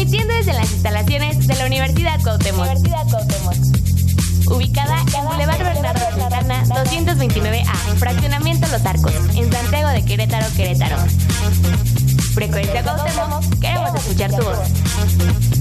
Transmitiendo desde las instalaciones de la Universidad Cuauhtémoc. Universidad Cuauhtémoc. Ubicada en Boulevard Bernardo Santana 229A, Fraccionamiento Los Arcos, en Santiago de Querétaro, Querétaro. Frecuencia Cuauhtémoc, queremos escuchar tu voz.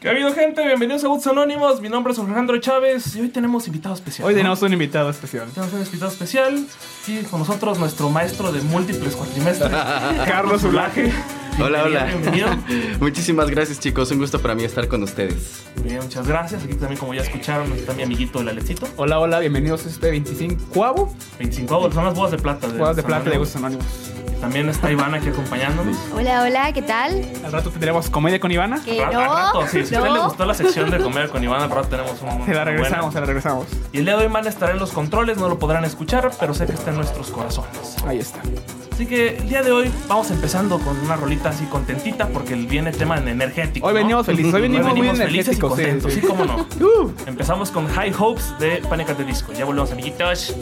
¿Qué ha habido, gente? Bienvenidos a Boots Anónimos. Mi nombre es Alejandro Chávez y hoy tenemos invitado especial. Hoy ¿no? tenemos un invitado especial. Tenemos un invitado especial. Sí, con nosotros nuestro maestro de múltiples cuatrimestres, Carlos Ulaje. Hola, hola. Bienvenido. Muchísimas gracias, chicos. Un gusto para mí estar con ustedes. Bien, muchas gracias. Aquí también, como ya escucharon, está mi amiguito el Alecito. Hola, hola, bienvenidos a este 25 avo 25 avos, son las bodas de plata. De Juegos de plata de Gustos Anónimos. También está Iván aquí acompañándonos. Hola, hola, ¿qué tal? Al rato tendremos comedia con Ivana. Que Al no, rato, sí, si a usted no. le gustó la sección de comer con Iván, al rato tenemos un. Se la regresamos, buena. se la regresamos. Y el día de hoy Iván estará en los controles, no lo podrán escuchar, pero sé que está en nuestros corazones. Ahí está. Así que el día de hoy vamos empezando con una rolita así contentita porque viene tema en energético. Hoy ¿no? venimos felices, hoy venimos muy felices y energéticos, sí, contentos, sí, sí. cómo no. Uh, Empezamos con High Hopes de Panic! at the Disco. Ya volvemos, amiguitos.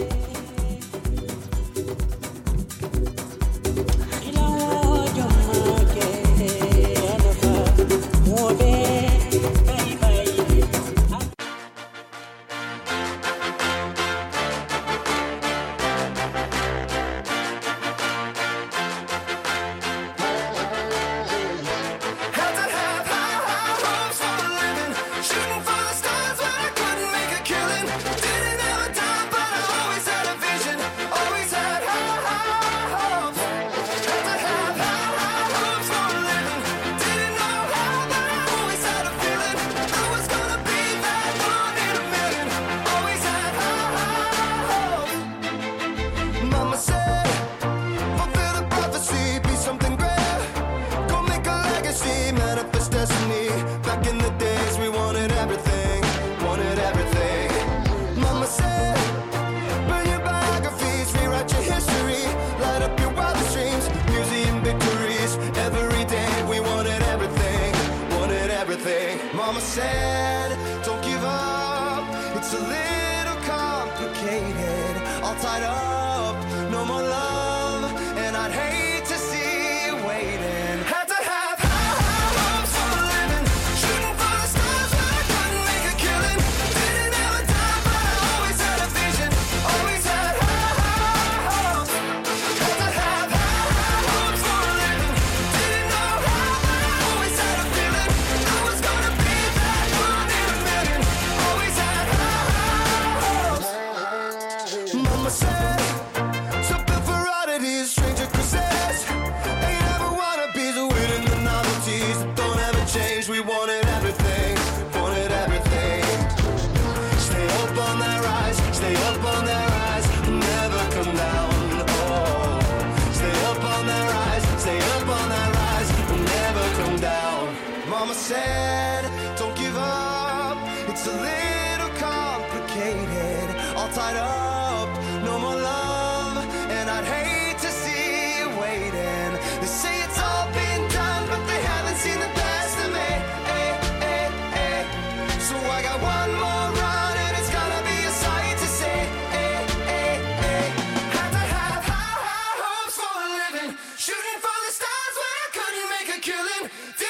time.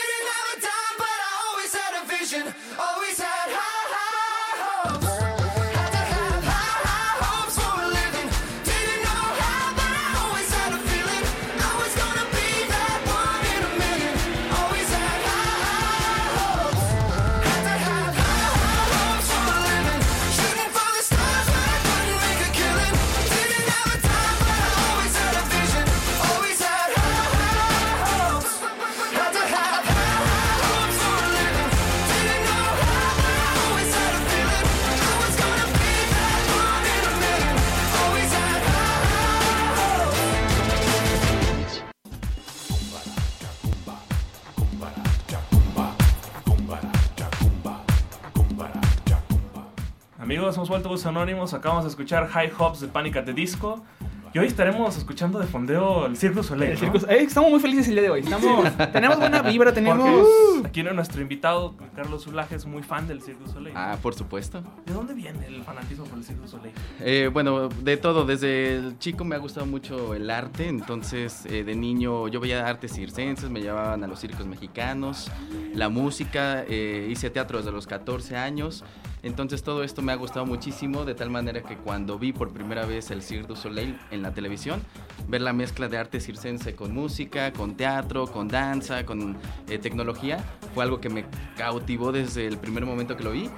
Amigos, hemos vuelto a Bus Anónimos. Acabamos de escuchar High Hopes de Panic! at the Disco. Y hoy estaremos escuchando de fondeo el du Soleil. El ¿no? circo- Eh, estamos muy felices el día de hoy. Estamos, tenemos buena vibra, tenemos. Porque aquí nuestro invitado, Carlos Zulaje, es muy fan del du Soleil. Ah, por supuesto. ¿De dónde viene el fanatismo por el du Soleil? Eh, bueno, de todo, desde el chico me ha gustado mucho el arte, entonces eh, de niño yo veía artes circenses, me llevaban a los circos mexicanos, la música, eh, hice teatro desde los 14 años, entonces todo esto me ha gustado muchísimo, de tal manera que cuando vi por primera vez el Cirque du Soleil en la televisión, ver la mezcla de arte circense con música, con teatro, con danza, con eh, tecnología, fue algo que me cautivó desde el primer momento que lo vi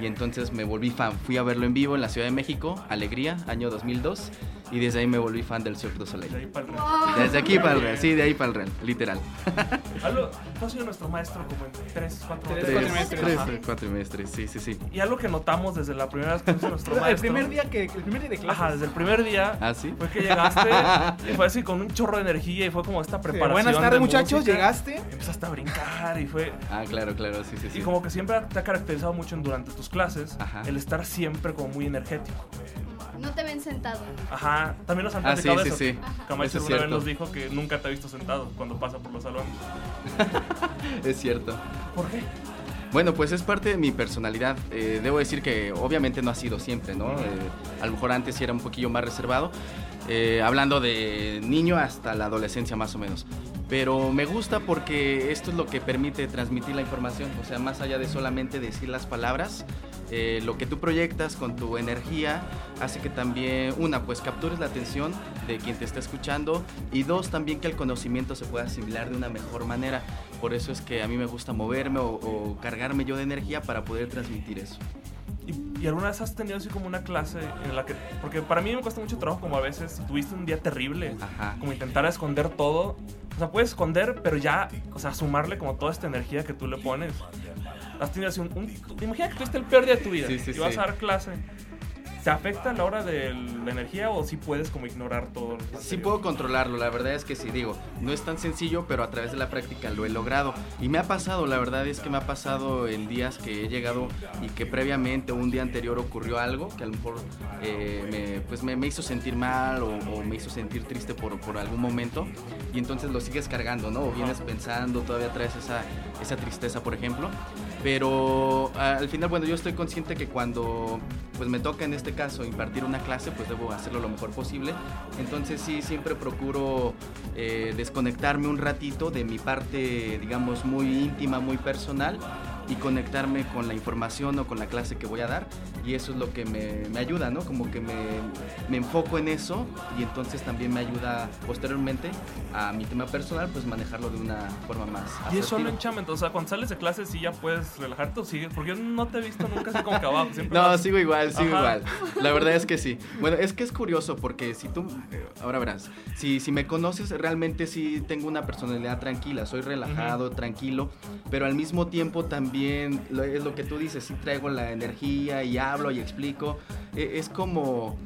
y entonces me volví fan. Fui a verlo en vivo en la Ciudad de México, Alegría, año 2002, y desde ahí me volví fan del Cirque du De ahí Soleil. para el real. Desde aquí para el real, sí, de ahí para el real, literal. Algo, tú has sido nuestro maestro como en tres, cuatro Tres, Tres, cuatro meses. tres, Ajá. cuatro meses, sí, sí, sí. Y algo que notamos desde la primera vez que fuiste nuestro El maestro. primer día que. El primer día de clases. Ajá, desde el primer día. ¿Ah, sí? Fue que llegaste y fue así con un chorro de energía y fue como esta Sí, preparación. Buenas tardes, de muchachos. Llegaste. Empezaste a brincar y fue. Ah, claro, claro, sí, sí, sí. Y como que siempre te ha caracterizado mucho durante tus clases Ajá. el estar siempre como muy energético. No te ven sentado. Ajá, también nos han Ah, sí, platicado sí, eso. sí. Camacho Eso es alguna vez nos dijo que nunca te ha visto sentado cuando pasa por los salones. Es cierto. ¿Por qué? Bueno, pues es parte de mi personalidad. Eh, debo decir que obviamente no ha sido siempre, ¿no? Eh, a lo mejor antes sí era un poquillo más reservado, eh, hablando de niño hasta la adolescencia más o menos. Pero me gusta porque esto es lo que permite transmitir la información, o sea, más allá de solamente decir las palabras, eh, lo que tú proyectas con tu energía hace que también, una, pues captures la atención de quien te está escuchando y dos, también que el conocimiento se pueda asimilar de una mejor manera. Por eso es que a mí me gusta moverme o, o cargarme yo de energía para poder transmitir eso. ¿Y, y alguna vez has tenido así como una clase en la que... Porque para mí me cuesta mucho trabajo como a veces si tuviste un día terrible, Ajá. como intentar esconder todo. O sea, puedes esconder, pero ya, o sea, sumarle como toda esta energía que tú le pones. Has tenido así un... un- imagina que tuviste el peor día de tu vida Sí, sí, y vas sí. a dar clase. ¿Te afecta a la hora de la energía o sí puedes como ignorar todo? Sí puedo controlarlo, la verdad es que sí, digo, no es tan sencillo, pero a través de la práctica lo he logrado. Y me ha pasado, la verdad es que me ha pasado en días que he llegado y que previamente un día anterior ocurrió algo que a lo mejor eh, me, pues me, me hizo sentir mal o, o me hizo sentir triste por, por algún momento. Y entonces lo sigues cargando, ¿no? O vienes pensando, todavía traes esa, esa tristeza, por ejemplo. Pero al final, bueno, yo estoy consciente que cuando pues me toca en este caso impartir una clase, pues debo hacerlo lo mejor posible. Entonces sí, siempre procuro eh, desconectarme un ratito de mi parte, digamos, muy íntima, muy personal y conectarme con la información o con la clase que voy a dar. Y eso es lo que me, me ayuda, ¿no? Como que me, me enfoco en eso y entonces también me ayuda posteriormente a mi tema personal, pues manejarlo de una forma más Y es solo asertiva. en chamen, o sea, cuando sales de clase sí ya puedes relajarte o sigues, porque yo no te he visto nunca así como que abajo. Siempre No, vas- sigo igual, sigo Ajá. igual. La verdad es que sí. Bueno, es que es curioso porque si tú, ahora verás, si, si me conoces, realmente sí tengo una personalidad tranquila, soy relajado, tranquilo, pero al mismo tiempo también lo- es lo que tú dices, sí traigo la energía y hablo y explico. Eh, es como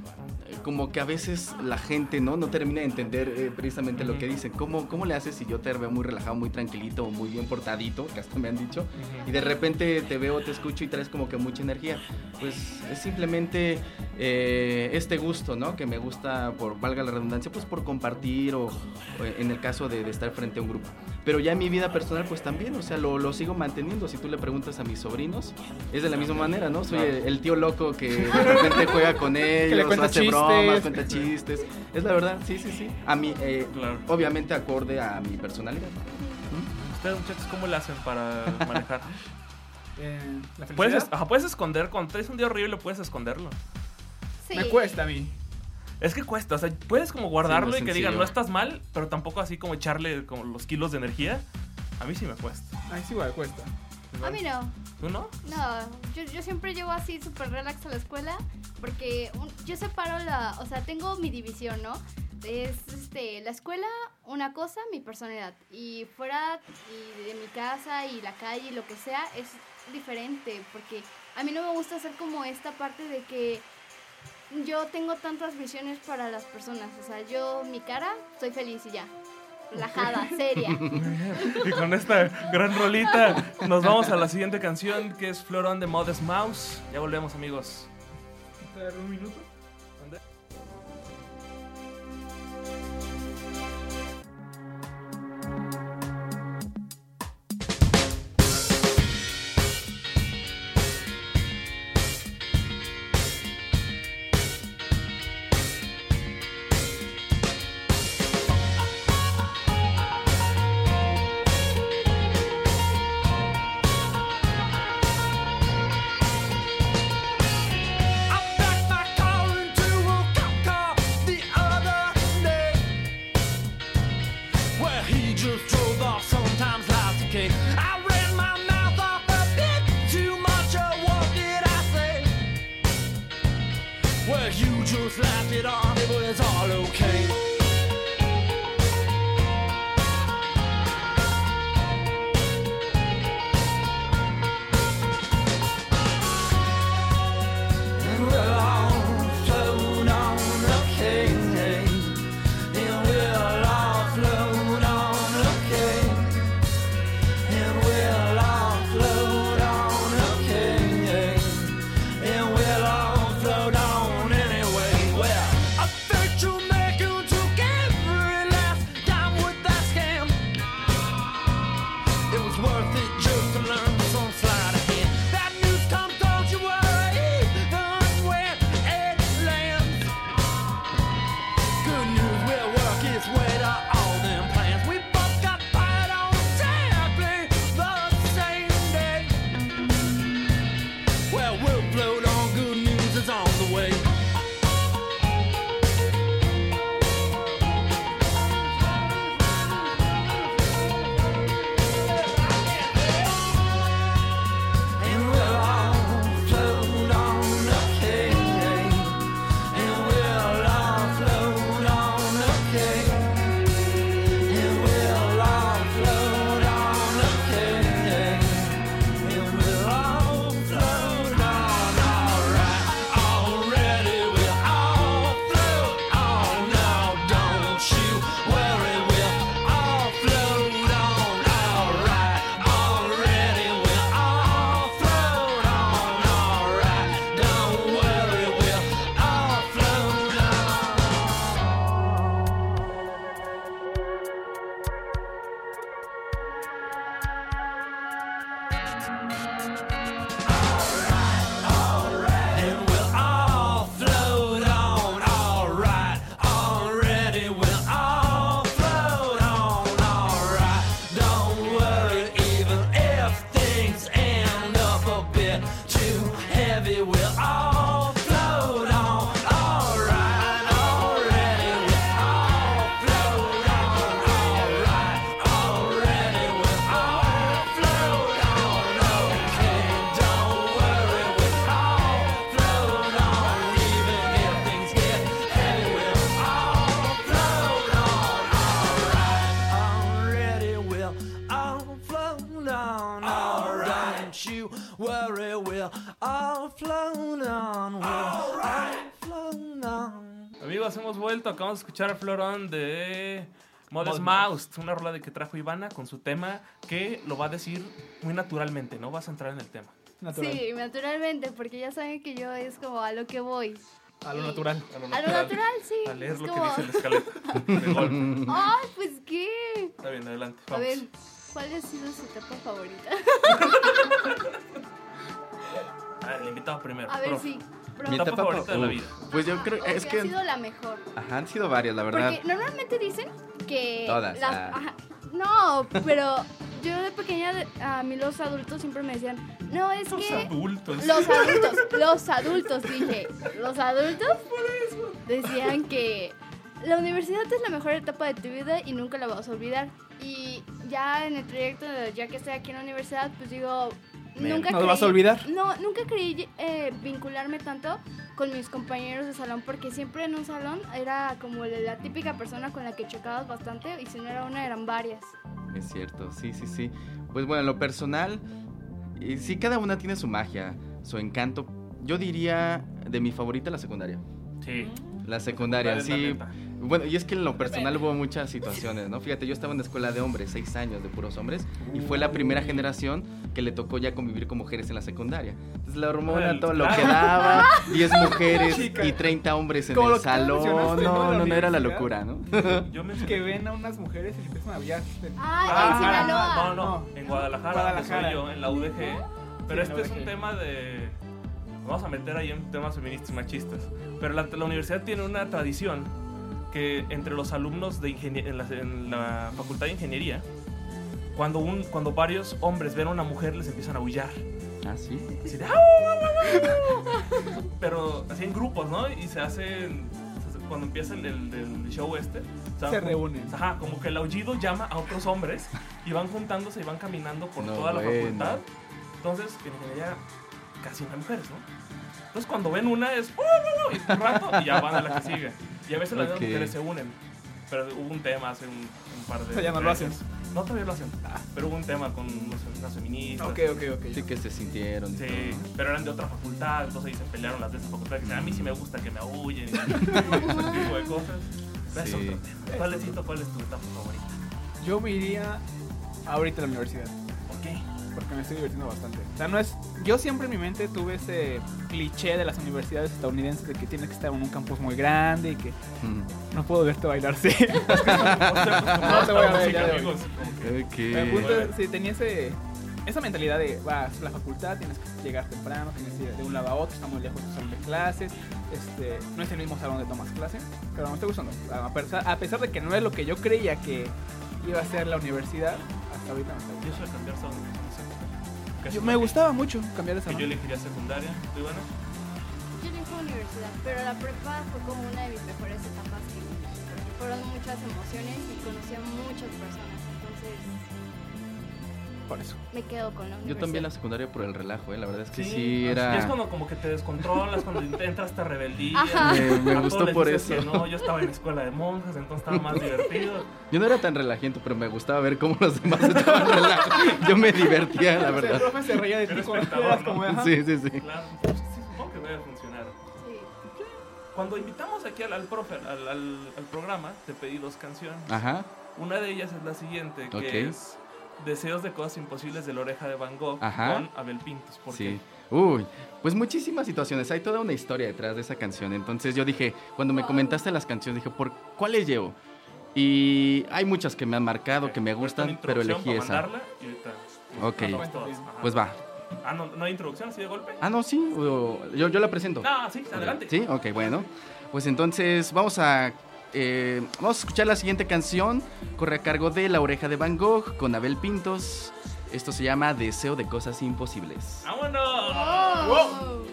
como que a veces la gente no no termina de entender eh, precisamente lo que dicen. ¿Cómo, ¿Cómo le haces si yo te veo muy relajado, muy tranquilito, muy bien portadito, que hasta me han dicho, y de repente te veo, te escucho y traes como que mucha energía? Pues es simplemente eh, este gusto, ¿no? Que me gusta, por valga la redundancia, pues por compartir o, o en el caso de, de estar frente a un grupo. Pero ya en mi vida personal, pues también, o sea, lo, lo sigo manteniendo. Si tú le preguntas a mis sobrinos, es de la misma manera, ¿no? Soy el, el tío loco que de repente juega con ellos, hace chistes. Bromas, cuenta chistes. Es la verdad, sí, sí, sí. A mí, eh, Claro. obviamente acorde a mi personalidad. Ustedes, muchachos, ¿cómo le hacen para manejar? Eh, la Puedes, ajá, puedes esconder, cuando traes un día horrible puedes esconderlo. Sí. me cuesta a mí. Es que cuesta, o sea, puedes como guardarlo Sí, y que digan no estás mal, pero tampoco así como echarle como los kilos de energía. A mí sí me cuesta. Ay, sí, igual cuesta. A mí no. ¿Tú no? No, yo, yo siempre llego así súper relax a la escuela porque un- yo separo la, o sea, tengo mi división, ¿no? Es este, la escuela, una cosa, mi personalidad. Y fuera y de mi casa y la calle y lo que sea, es diferente porque a mí no me gusta hacer como esta parte de que yo tengo tantas visiones para las personas. O sea, yo, mi cara, soy feliz y ya. Relajada, seria. Y con esta gran rolita nos vamos a la siguiente canción que es Floron de Modest Mouse. Ya volvemos amigos. ¿Un minuto? Acabamos de escuchar a Florón de Modest Mouse, una rola de que trajo Ivana con su tema que lo va a decir muy naturalmente, ¿no? Vas a entrar en el tema. Natural. Sí, naturalmente, porque ya saben que yo es como a lo que voy. A lo Y- natural. A lo A lo natural, sí. A leer es lo que dice la escaleta. De golpe. Ay, pues qué. Está bien, adelante. A ver, ¿cuál ha sido su etapa favorita? Ah, el invitado primero. A ver, profe. sí. Pero- Mi etapa etapa favorita de la vida. Pues yo creo es que ha sido la mejor. ajá, han sido varias, la verdad. Porque normalmente dicen que. Todas, las- ah. ajá, no, pero yo de pequeña, a mí los adultos siempre me decían, no, es Los que. adultos. Los adultos, los adultos, dije. Los adultos decían que la universidad es la mejor etapa de tu vida y nunca la vas a olvidar. Y ya en el trayecto, de- ya que estoy aquí en la universidad, pues digo, nunca ¿Nos vas a olvidar? No, nunca creí eh, vincularme tanto con mis compañeros de salón porque siempre en un salón era como la, la típica persona con la que chocabas bastante y si no era una eran varias. Es cierto, sí, sí, sí. Pues bueno, en lo personal, y sí, cada una tiene su magia, su encanto. Yo diría de mi favorita la secundaria. Sí. La secundaria, sí. Bueno, y es que en lo personal hubo muchas situaciones, ¿no? Fíjate, yo estaba en una escuela de hombres, seis años de puros hombres, y fue la primera generación que le tocó ya convivir con mujeres en la secundaria. Entonces la hormona, todo lo que daba, 10 mujeres Chica. y 30 hombres en el salón. ¿no? No, la no, no era la locura, ¿no? Yo me Que ven a unas mujeres y empiezan a hablar. Ah, en Sinaloa. No, no, No. en Guadalajara, soy yo, en la UDG. Pero Sí, este la es un UDG. tema de. Vamos a meter ahí en temas feministas y machistas. Pero la, la universidad tiene una tradición que entre los alumnos de en, la, en la facultad de ingeniería, cuando, un, cuando varios hombres ven a una mujer, les empiezan a aullar. Ah, sí. Así de, "Au, au, au, au". Pero así en grupos, ¿no? Y se hacen. Cuando empieza el, el- el show este, o sea, Se como- reúnen. Ajá, como que el aullido llama a otros hombres y van juntándose y van caminando por No, toda la bueno. facultad. Entonces, en ingeniería casi no hay mujeres, ¿no? Entonces cuando ven una es, ¡uh, uh, uh! y un rato y ya van a la que sigue. Y a veces las mujeres se unen. Pero hubo un tema hace un, un par de ya no lo meses. No, todavía lo hacen. Pero hubo un tema con unas feministas. Ok, ok, ok. Sí que se sintieron. Sí, pero eran de otra facultad, entonces ahí se pelearon las de esa facultad. Que a mí sí me gusta que me aúllen y ese tipo de cosas. Pero es otro tema. ¿Cuál es, cuál es tu etapa favorita? Yo me iría ahorita a la universidad. ¿Por qué? Porque me estoy divirtiendo bastante. O sea, no es. Yo siempre en mi mente tuve ese cliché de las universidades estadounidenses de que tienes que estar en un campus muy grande y que Mm. no puedo verte bailar. Sí. no te voy a ver, ya amigos. El punto es, sí, tenía ese, esa mentalidad de vas a la facultad, tienes que llegar temprano, tienes que ir de un lado a otro, está muy lejos tu salón de clases, este, no es el mismo salón de tomas clase, pero me está gustando. A pesar, a pesar de que no es lo que yo creía que iba a ser la universidad, hasta ahorita está Yo soy cambiar Yo- me gustaba mucho cambiar de Que yo salón. elegiría secundaria. ¿Tú, Ivana? Yo elijo universidad, pero la prepa fue como una de mis mejores etapas que viví, fueron muchas emociones y conocí a muchas personas, entonces Eso. me quedo con la universidad. Yo también la secundaria por el relajo, ¿eh? La verdad es que sí, Y era... es cuando como que te descontrolas, cuando entras esta rebeldía. Ajá. Me- gustó por eso. que no, yo estaba en escuela de monjas, entonces estaba más divertido. Yo no era tan relajento, pero me gustaba ver cómo los demás estaban relajados. Yo me divertía, la sea, el verdad. profe se reía de ti como. Sí, sí, sí. Claro, pues, sí, supongo que debe funcionar. Sí. Cuando invitamos aquí al, al profe al, al- al programa, te pedí dos canciones. Ajá. Una de ellas es la siguiente, que Ok. es Deseos de cosas imposibles de la oreja de Van Gogh Ajá. con Abel Pintos. ¿Por Sí. qué? Uy, pues muchísimas situaciones. Hay toda una historia detrás de esa canción. Entonces yo dije, cuando me comentaste las canciones, dije, ¿por cuáles llevo? Y hay muchas que me han marcado, que me gustan, pero elegí para esa. mandarla y ahorita Ok. todas. Ajá. Pues va. Ah, ¿no, ¿no hay introducción así de golpe? Ah, no, sí. yo, yo la presento. No, sí, adelante. Sí, ok, bueno. Pues entonces vamos a, eh, vamos a escuchar la siguiente canción. Corre a cargo de La Oreja de Van Gogh con Abel Pintos. Esto se llama Deseo de Cosas Imposibles. ¡Vámonos!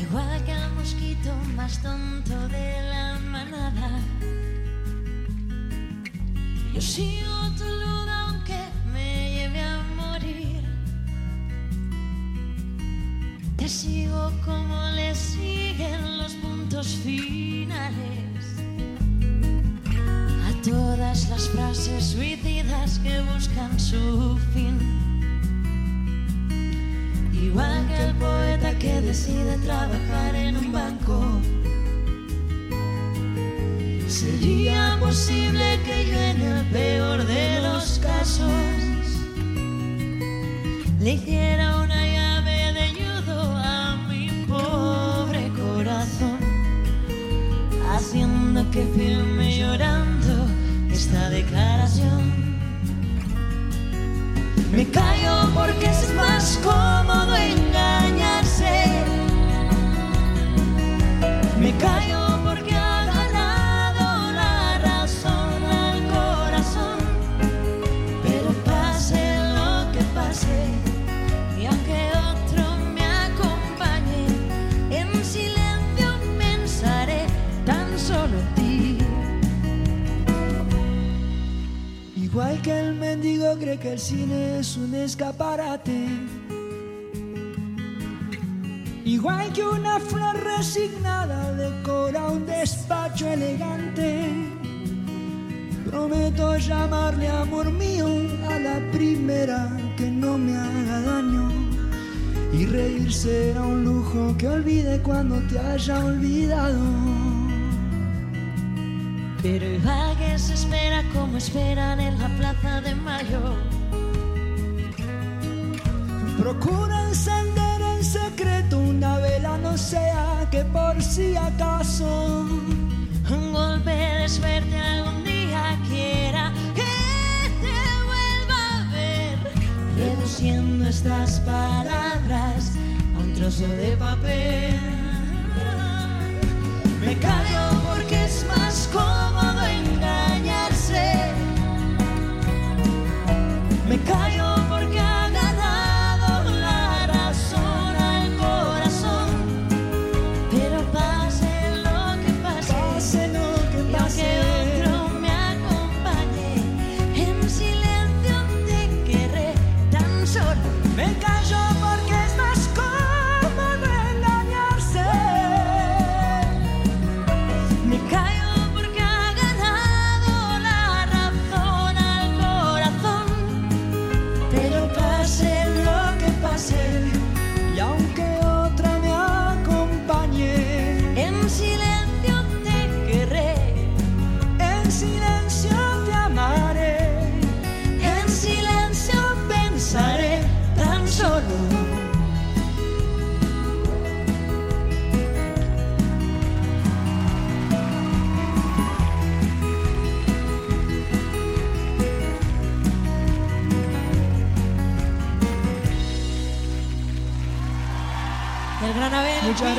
Igual que mosquito más tonto de la manada. Yo sigo Sería posible que yo Pero que se espera como esperan en la plaza de mayo. Procura encender en secreto una vela, no sea que por si acaso Un golpe de suerte algún día quiera que te vuelva a ver. Reduciendo estas palabras a un trozo de papel. Me callo porque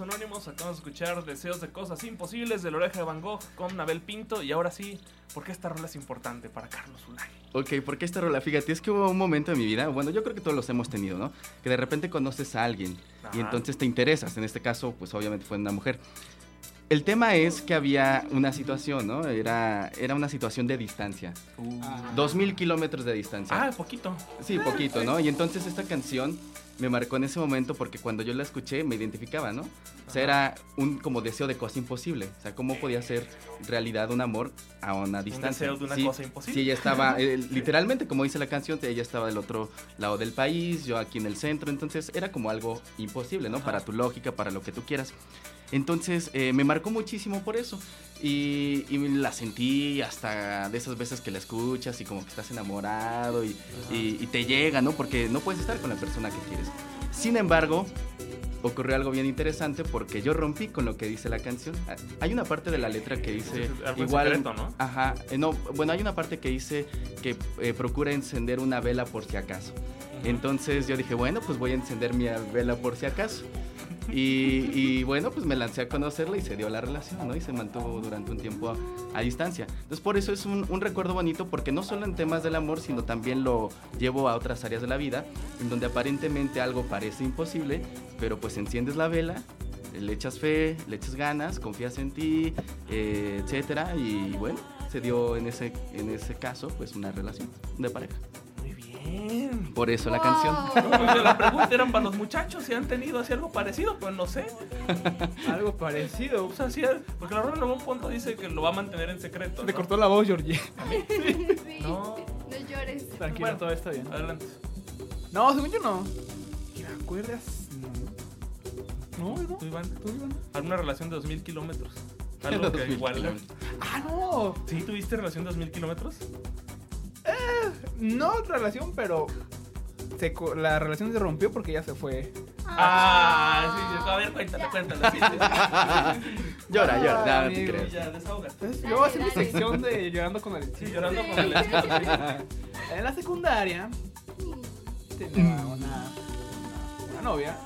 Anónimos. Acabamos de escuchar Deseos de Cosas Imposibles de la oreja de Van Gogh con Nabel Pinto. Y ahora sí, ¿por qué esta rola es importante para Carlos Ulay? Ok, ¿por qué esta rola? Fíjate, es que hubo un momento en mi vida, bueno, yo creo que todos los hemos tenido, ¿no? Que de repente conoces a alguien y Ajá. entonces te interesas. En este caso, pues obviamente fue una mujer. El tema es que había una situación, ¿no? Era, era una situación de distancia. Dos mil kilómetros de distancia. Ah, poquito. Sí, poquito, ¿no? Y entonces esta canción me marcó en ese momento porque cuando yo la escuché me identificaba, ¿no? O sea, era un como deseo de cosa imposible. O sea, ¿cómo podía ser realidad un amor a una distancia? deseo de una Sí, cosa imposible. Sí, ella estaba, eh, literalmente, como dice la canción, ella estaba del otro lado del país, yo aquí en el centro, entonces era como algo imposible, ¿no? Ajá. Para tu lógica, para lo que tú quieras. Entonces eh, me marcó muchísimo por eso. Y, y la sentí hasta de esas veces que la escuchas y como que estás enamorado y, y- y te llega, ¿no? Porque no puedes estar con la persona que quieres. Sin embargo, ocurrió algo bien interesante porque yo rompí con lo que dice la canción. Hay una parte de la letra que dice algo igual, secreto, ¿no? ajá, eh, no, bueno, hay una parte que dice que eh, procura encender una vela por si acaso. Entonces yo dije, bueno, pues voy a encender mi vela por si acaso. Y, bueno, pues me lancé a conocerla y se dio la relación, ¿no? Y se mantuvo durante un tiempo a, distancia. Entonces por eso es un, un recuerdo bonito porque no solo en temas del amor, sino también lo llevo a otras áreas de la vida, en donde aparentemente algo parece imposible, pero pues enciendes la vela, le echas fe, le echas ganas, confías en ti, eh, etcétera, y bueno, se dio en ese, en ese caso pues una relación de pareja. Bien. Por eso la canción. Pues, la pregunta era para los muchachos si han tenido así algo parecido, pues no sé. Algo parecido. O sea, sí, porque la en algún punto dice que lo va a mantener en secreto. Le ¿no? cortó la voz, Georgie. Sí. No. No llores. Tranquilo, Bueno. todo está bien. Adelante. No, según yo no. ¿Te acuerdas? No. No, no. ¿Tú, Iván? ¿Tú, Iván? ¿Alguna relación de 2000 kilómetros? Algo que 2000 igual. Ah, no. ¿Sí tuviste relación de 2000 kilómetros? No relación, pero se la relación se rompió porque ya se fue. Ah, sí, a ver, cuéntale, cuéntale. Sí, sí, Llora, Ah, llora, nada, no te amigo, creas. sí. Ya, desahógate. Entonces, Dale, yo voy a hacer mi sección de llorando con el Sí, llorando con el En la secundaria tenía una, una, una novia.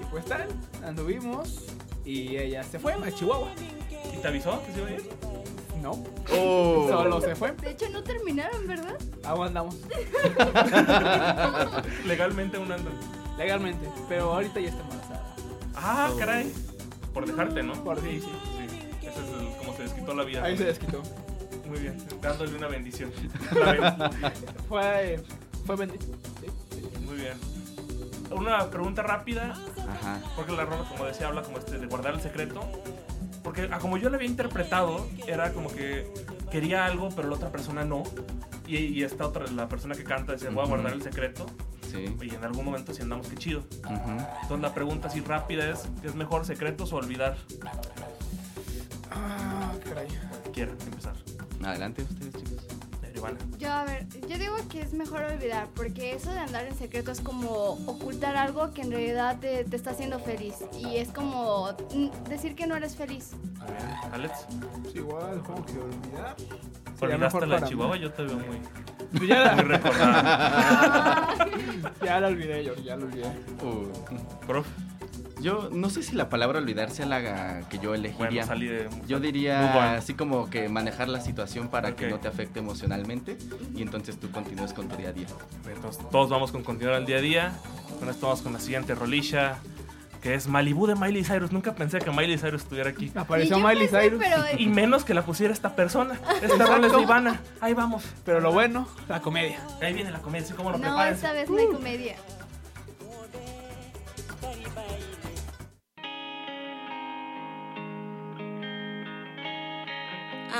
Y pues tal, anduvimos y ella se fue a Chihuahua. ¿Y te avisó que se iba a ir? No, Oh. solo se fue. De hecho, no terminaron, ¿verdad? Aguantamos Legalmente un andan. legalmente, pero ahorita ya está embarazada. Ah, caray. Por dejarte, ¿no? Por sí, sí. Sí. Ese es el, como se desquitó la vida. Ahí se desquitó. Muy bien. Dándole una bendición. Fue, fue bendito. Sí, sí. Muy bien. Una pregunta rápida. Ajá. Porque la rola, como decía, habla como este de guardar el secreto. Porque a como yo la había interpretado, era como que quería algo, pero la otra persona no. Y, y esta otra, la persona que canta, decía, voy a guardar el secreto. Sí. Y en algún momento si andamos, qué chido. Entonces la pregunta así rápida es, ¿qué es mejor, secretos o olvidar? Ah, caray. Quieren empezar. Adelante ustedes, chicos. Ivana. Yo, a ver, yo digo que es mejor olvidar, porque eso de andar en secreto es como ocultar algo que en realidad te, te está haciendo feliz. Y es como decir que no eres feliz. Muy bien. Alex, Pues igual, como que olvidar. Olvidaste la para mí. Chihuahua, yo te veo muy, Pues ya, la, recordada. ya la olvidé, yo ya la olvidé. Uh, Prof, Yo no sé si la palabra olvidar sea la que yo elegiría. Bueno, salí de... Yo diría así como que manejar la situación para que no te afecte emocionalmente y entonces tú continúes con tu día a día. Entonces, todos vamos con continuar el día a día. Con esto vamos con la siguiente rolilla, que es Malibu de Miley Cyrus. Nunca pensé que Miley Cyrus estuviera aquí. Apareció Miley pensé, Cyrus. pero- Y menos que la pusiera esta persona. Esta rola es Ivana. Ahí vamos. Pero lo bueno, la comedia. Ahí viene la comedia, así como lo No, esta vez no hay comedia.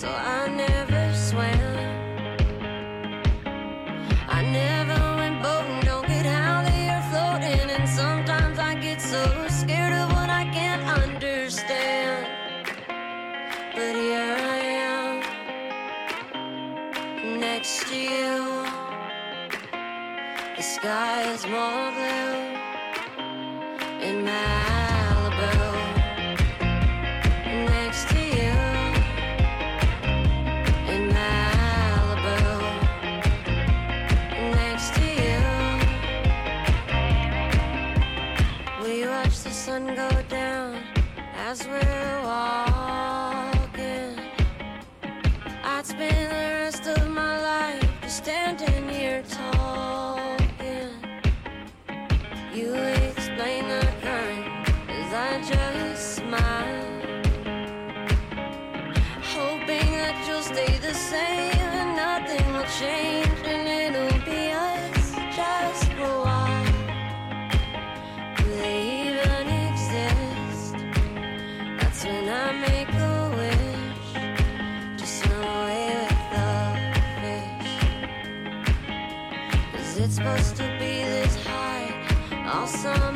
so I never swam. I never went boating, don't get how they are floating, and sometimes I get so scared of what I can't understand. But here I am, next to you. The sky is more blue in Malibu as we're it supposed to be this high? Summer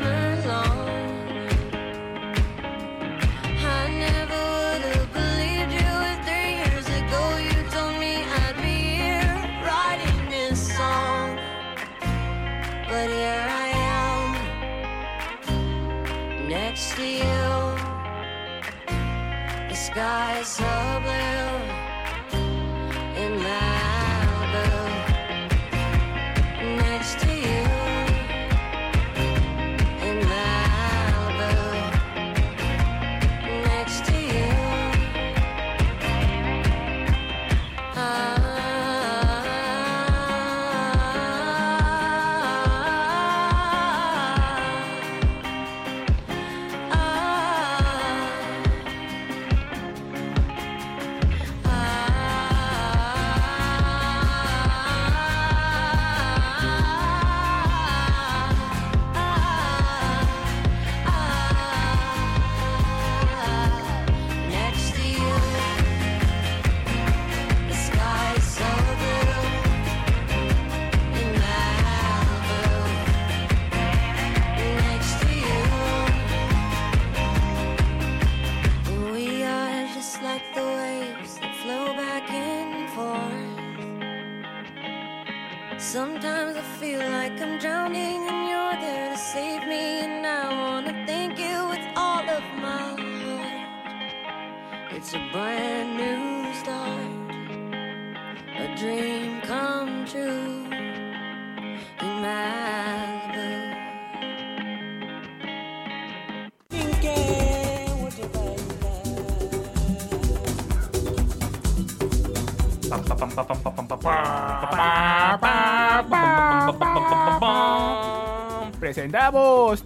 Presentamos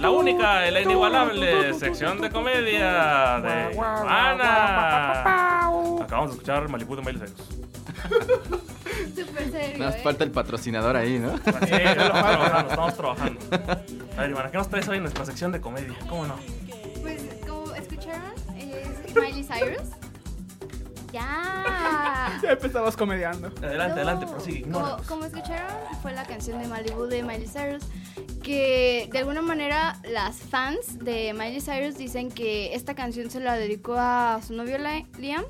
la única y la inigualable sección de comedia de Ana. Acabamos de escuchar Malibu de Miley Súper serio. Nos ¿eh? falta el patrocinador ahí, ¿no? Sí, estamos, estamos trabajando. A ver, Ivana, ¿qué nos traes hoy en nuestra sección de comedia? ¿Cómo no? Pues, como escucharon, es Miley Cyrus. Ya. Ya empezamos comediando. Adelante, adelante, prosigue. Como, como escucharon, fue la canción de Malibu de Miley Cyrus. Que de alguna manera las fans de Miley Cyrus dicen que esta canción se la dedicó a su novio Li- Liam.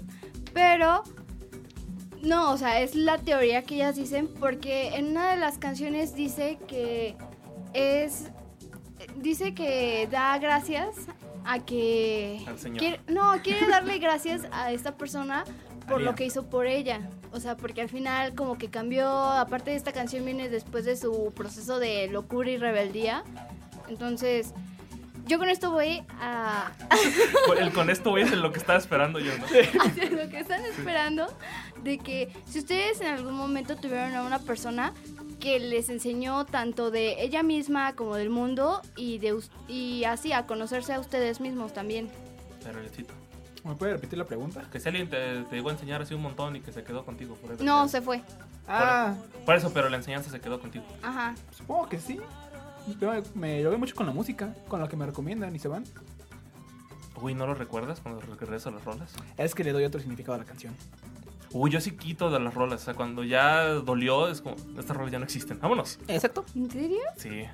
Pero no, o sea, es la teoría que ellas dicen. Porque en una de las canciones dice que es. Dice que da gracias a que. Al Señor. quiere- no, quiere darle gracias a esta persona por lo que hizo por ella. O sea, porque al final como que cambió, aparte de esta canción viene después de su proceso de locura y rebeldía. Entonces, yo con esto voy a El con esto voy hacer lo que estaba esperando yo, ¿no? lo que están esperando, de que si ustedes en algún momento tuvieron a una persona que les enseñó tanto de ella misma como del mundo y, de, y así a conocerse a ustedes mismos también. Pero Leoncito, ¿Me puede repetir la pregunta? que si alguien te, te llegó a enseñar así un montón y que se quedó contigo por eso. No, se fue. Ah, Por eso, pero la enseñanza se quedó contigo. Ajá. supongo que sí. Yo me llevé mucho con la música, con lo que me recomiendan y se van. Uy, ¿no lo recuerdas cuando regreso a las rolas? Es que le doy otro significado a la canción. Uy, yo sí quito de las rolas. O sea, cuando ya dolió, es como, estas rolas ya no existen. Vámonos. Exacto. ¿En serio? Sí.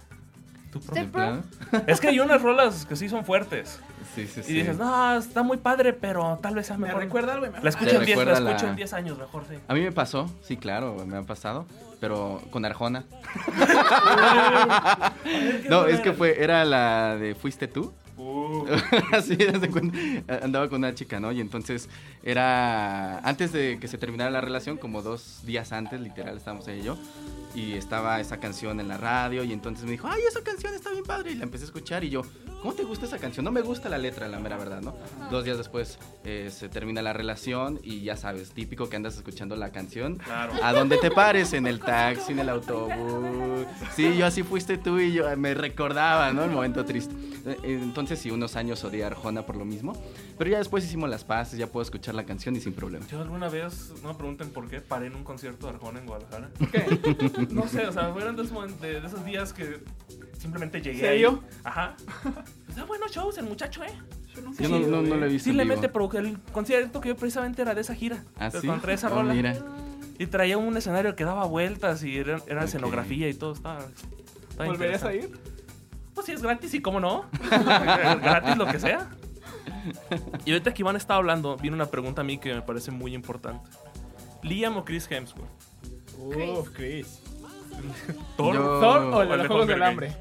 Tú ¿Usted, propio. pro? Es que hay unas rolas que sí son fuertes. Sí, sí, sí. Y dices, no, está muy padre, pero tal vez sea Me mejor. recuerda algo y me La escucho, en 10, la recuerda la- escucho en 10 años mejor, sí. A mí me pasó, sí, claro, me ha pasado, pero con Arjona. No, es que fue, era la de Fuiste tú. Andaba con una chica, ¿no? Y entonces era antes de que se terminara la relación, como dos días antes, literal, estábamos ella y yo. Y estaba esa canción en la radio y entonces me dijo, ay, esa canción está bien padre. Y la empecé a escuchar y yo, ¿cómo te gusta esa canción? No me gusta la letra, la mera verdad, ¿no? Dos días después eh, se termina la relación y ya sabes, típico que andas escuchando la canción. claro. A donde te pares, en el taxi, en el autobús. Sí, yo así fuiste tú y yo me recordaba, ¿no? El momento triste. Eh, Entonces sí, unos años odié a Arjona por lo mismo. Pero ya después hicimos las paces, ya puedo escuchar la canción y sin problema. Yo alguna vez, no me pregunten por qué, paré en un concierto de Arjona en Guadalajara. ¿Qué? No sé, o sea, fueron de esos, de, de esos días que simplemente llegué ¿Serio? ahí. Ajá. Está buenos shows el muchacho, ¿eh? Yo no, no, no lo he visto. Pero que el concierto que yo precisamente era de esa gira. ¿Ah, Pero sí? Traía esa Oh, rola. mira. Y traía un escenario que daba vueltas y era, era Ok. escenografía y todo. Estaba, estaba ¿Volverías a ir? Pues sí, es gratis y cómo no. gratis lo que sea. Y ahorita que Iván estaba hablando, viene una pregunta a mí que me parece muy importante. ¿Liam o Chris Hemsworth? Uf, Chris. ¿Thor? Yo- Thor o o el de los Juegos del. Hambre.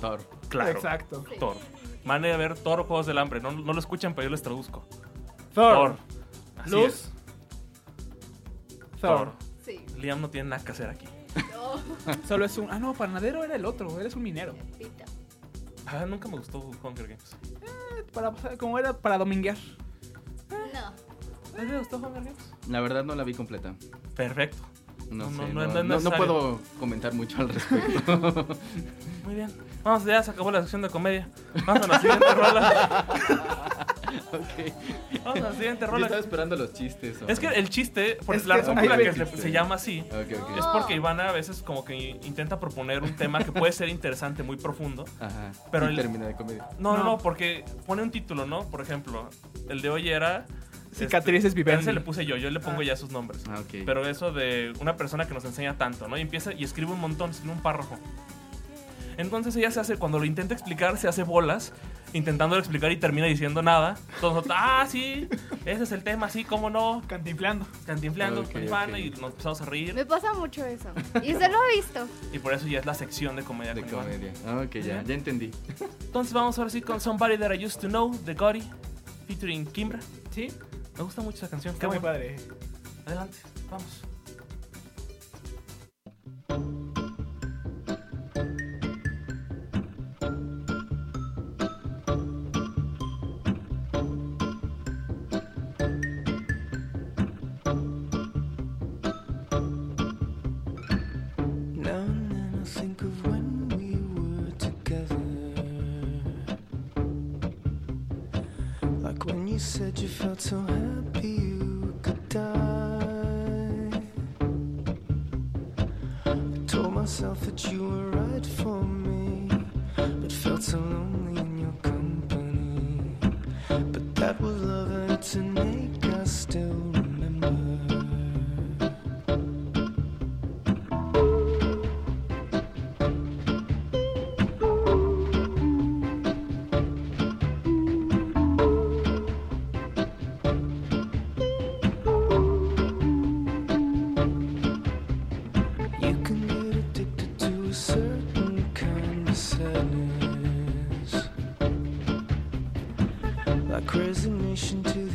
Thor. Claro. Exacto. Thor. Van a ver Thor o Juegos del Hambre. No, no lo escuchan, pero yo les traduzco. Thor. Thor. Así Luz. es. Thor. Thor. Sí. Liam no tiene nada que hacer aquí. Solo es un. Ah, no, panadero era el otro. Eres un minero. Pita. Ah, nunca me gustó Hunger Games. Para, pasar- como era para dominguear. No. ¿A ti te gustó Hunger Games? La verdad no la vi completa. Perfecto. No, No, sé, no, no, no es no- no necesario. puedo comentar mucho al respecto. Muy bien. Vamos, ya se acabó la sección de comedia. Vamos a la siguiente rola. ok. Vamos a la siguiente Yo rola. estaba esperando los chistes. Es que el chiste, por Es la razón por la que se, se llama así, Ok, ok. es porque Ivana a veces como que intenta proponer un tema que puede ser interesante, muy profundo. Ajá. Pero y el- termina de comedia. No, no, No. porque pone un título, ¿no? Por ejemplo, el de hoy era... Cicatrices este, Vivendi. Ese le puse yo, yo le pongo ya sus nombres. Ah, ok. Pero eso de una persona que nos enseña tanto, ¿no? Y empieza y escribe un montón, escribe un párrafo. Entonces ella se hace, cuando lo intenta explicar, se hace bolas, intentando explicar y termina diciendo nada. Todos nosotros, ah, sí, ese es el tema, sí, cómo no. Cantinflando. Cantinflando Ok, con Ivana ok. y nos empezamos a reír. Me pasa mucho eso. Y usted lo ha visto. Y por eso ya es la sección de comedia De con comedia. Ah, ok, ya, ya entendí. Entonces vamos ahora sí con Somebody That I Used to Know de Gotti, featuring Kimbra. Sí. Me gusta mucho esa canción. Está Qué muy bueno. padre. Adelante, vamos. crazy mission to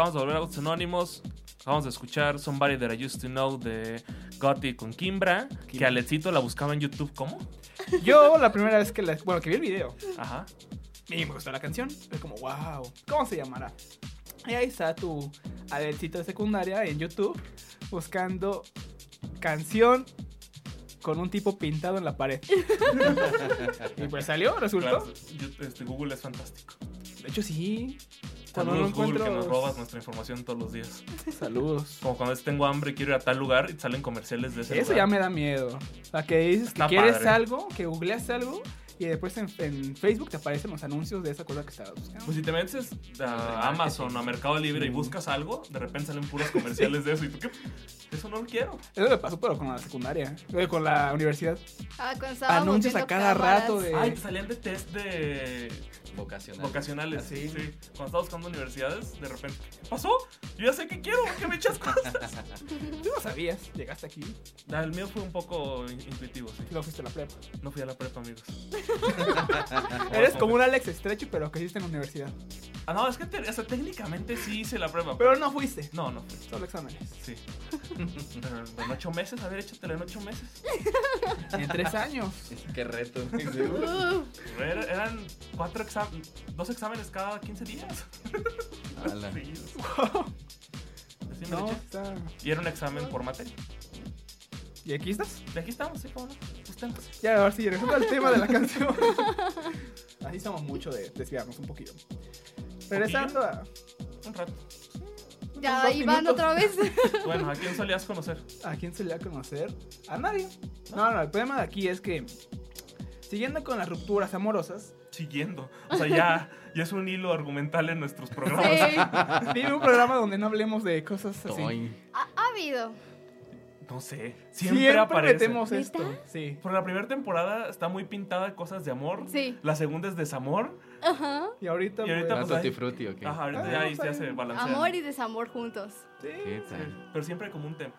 acabamos de volver a Anónimos. Acabamos de escuchar Somebody That I Used to Know de Gotti con Kimbra. Que Alecito la buscaba en YouTube. ¿Cómo? Yo la primera vez que la, bueno, que vi el video Ajá. y me gustó la canción, fue como, wow, ¿cómo se llamará? Y ahí está tu Adelcito de secundaria en YouTube buscando canción con un tipo pintado en la pared. y pues salió, resultó. Claro, este, Google es fantástico. De hecho, sí. Cuando no Saludos Google que encuentro. nos robas nuestra información todos los días. Saludos. Como cuando es, tengo hambre y quiero ir a tal lugar y salen comerciales de ese Eso lugar. ya me da miedo. O sea, que dices que quieres padre. algo, que googleas algo y después en, en Facebook te aparecen los anuncios de esa cosa que estabas buscando. Pues si te metes a Amazon o a Mercado Libre y buscas algo, de repente salen puros comerciales de eso. ¿Y tú qué? Eso no lo quiero. Eso me pasó, pero con la secundaria, eh, con la universidad. Ah, cuando Anuncios a cada cámaras. rato de. Ay, te salían de test de Vocacional. vocacionales. Sí. Sí. Cuando estaba buscando universidades, de repente, ¿qué pasó? Yo ya sé que quiero, que me echas cosas. Tú no sabías, llegaste aquí Ah, El mío fue un poco in- intuitivo, sí. no fuiste a la prepa. No fui a la prepa, amigos. Eres como un Alex Estrecho, pero que hiciste en la universidad. Ah, no, es que te- o sea, técnicamente sí hice la prepa. Pero no fuiste. No, no fui. Solo exámenes. Sí. Pero en ocho meses, a ver, échatela en ocho meses. En tres años. Qué reto. Era- eran cuatro dos exámenes cada 15 días. Ala. Seguidos. sí me lo No, eché. está... Y era un examen por materia. ¿Y aquí estás? De aquí estamos, sí, cómo no. Sustentos. Ya, ahora sí, regresando al tema de la canción. Así estamos mucho de desviarnos un poquito. Regresando a... Un rato. Ya, Iván, minutos. otra vez. Bueno, ¿a quién solías conocer? ¿A quién se le va a conocer? A nadie. No, no, el problema de aquí es que, siguiendo con las rupturas amorosas, Siguiendo. O sea, ya, ya es un hilo argumental en nuestros programas. Sí. vive un programa donde no hablemos de cosas así. Ha, ha habido. No sé. Siempre, Siempre, aparece. metemos esto. Sí. Por la primera temporada está muy pintada de cosas de amor. Sí. La segunda es desamor. Ajá. Y ahorita, Y ahorita, pues, ¿Ah, pues, Frutti o qué? Ajá, ahorita Ah, ya ahí ya se balancea. Amor y desamor juntos. sí, ¿Qué Sí, tal? pero siempre como un tema.